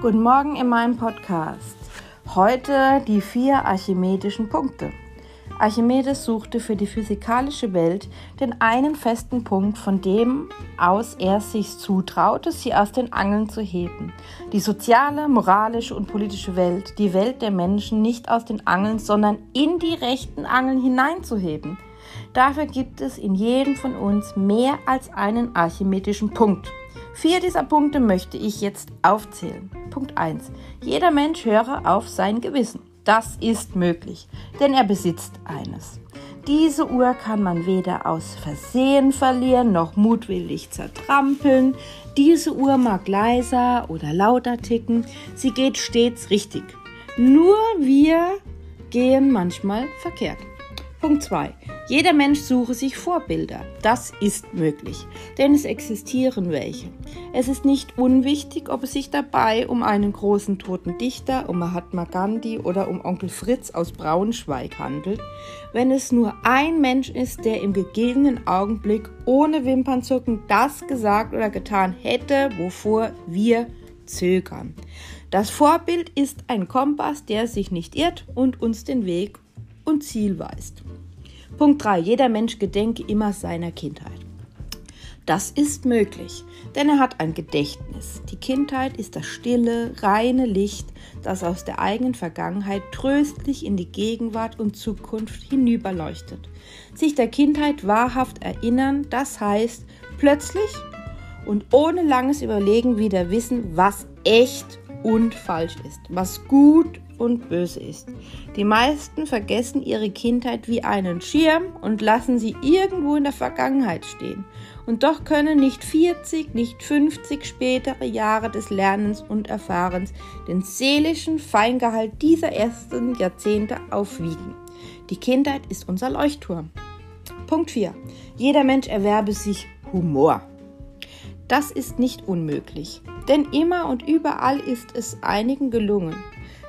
Guten Morgen in meinem Podcast. Heute die vier archimedischen Punkte. Archimedes suchte für die physikalische Welt den einen festen Punkt, von dem aus er sich zutraute, sie aus den Angeln zu heben. Die soziale, moralische und politische Welt, die Welt der Menschen nicht aus den Angeln, sondern in die rechten Angeln hineinzuheben. Dafür gibt es in jedem von uns mehr als einen archimedischen Punkt. Vier dieser Punkte möchte ich jetzt aufzählen. Punkt 1. Jeder Mensch höre auf sein Gewissen. Das ist möglich, denn er besitzt eines. Diese Uhr kann man weder aus Versehen verlieren noch mutwillig zertrampeln. Diese Uhr mag leiser oder lauter ticken. Sie geht stets richtig. Nur wir gehen manchmal verkehrt. Punkt 2. Jeder Mensch suche sich Vorbilder. Das ist möglich, denn es existieren welche. Es ist nicht unwichtig, ob es sich dabei um einen großen toten Dichter, um Mahatma Gandhi oder um Onkel Fritz aus Braunschweig handelt, wenn es nur ein Mensch ist, der im gegebenen Augenblick ohne Wimpernzucken das gesagt oder getan hätte, wovor wir zögern. Das Vorbild ist ein Kompass, der sich nicht irrt und uns den Weg und Ziel weist. Punkt 3. Jeder Mensch gedenke immer seiner Kindheit. Das ist möglich, denn er hat ein Gedächtnis. Die Kindheit ist das stille, reine Licht, das aus der eigenen Vergangenheit tröstlich in die Gegenwart und Zukunft hinüberleuchtet. Sich der Kindheit wahrhaft erinnern, das heißt plötzlich und ohne langes Überlegen wieder wissen, was echt und falsch ist, was gut und böse ist. Die meisten vergessen ihre Kindheit wie einen Schirm und lassen sie irgendwo in der Vergangenheit stehen. Und doch können nicht 40, nicht 50 spätere Jahre des Lernens und Erfahrens den seelischen Feingehalt dieser ersten Jahrzehnte aufwiegen. Die Kindheit ist unser Leuchtturm. Punkt 4. Jeder Mensch erwerbe sich Humor. Das ist nicht unmöglich, denn immer und überall ist es einigen gelungen.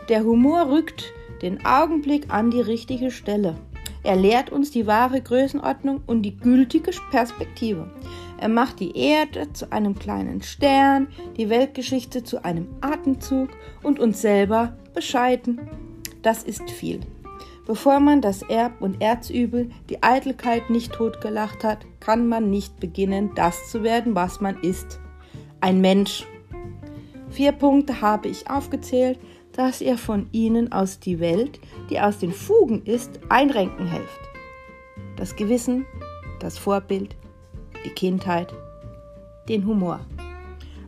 Der Humor rückt den Augenblick an die richtige Stelle. Er lehrt uns die wahre Größenordnung und die gültige Perspektive. Er macht die Erde zu einem kleinen Stern, die Weltgeschichte zu einem Atemzug und uns selber bescheiden. Das ist viel. Bevor man das Erb- und Erzübel, die Eitelkeit nicht totgelacht hat, kann man nicht beginnen, das zu werden, was man ist. Ein Mensch. Vier Punkte habe ich aufgezählt, dass ihr von ihnen aus die Welt, die aus den Fugen ist, einrenken helft. Das Gewissen, das Vorbild, die Kindheit, den Humor.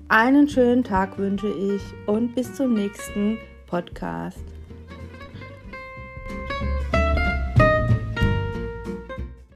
Einen schönen Tag wünsche ich und bis zum nächsten Podcast.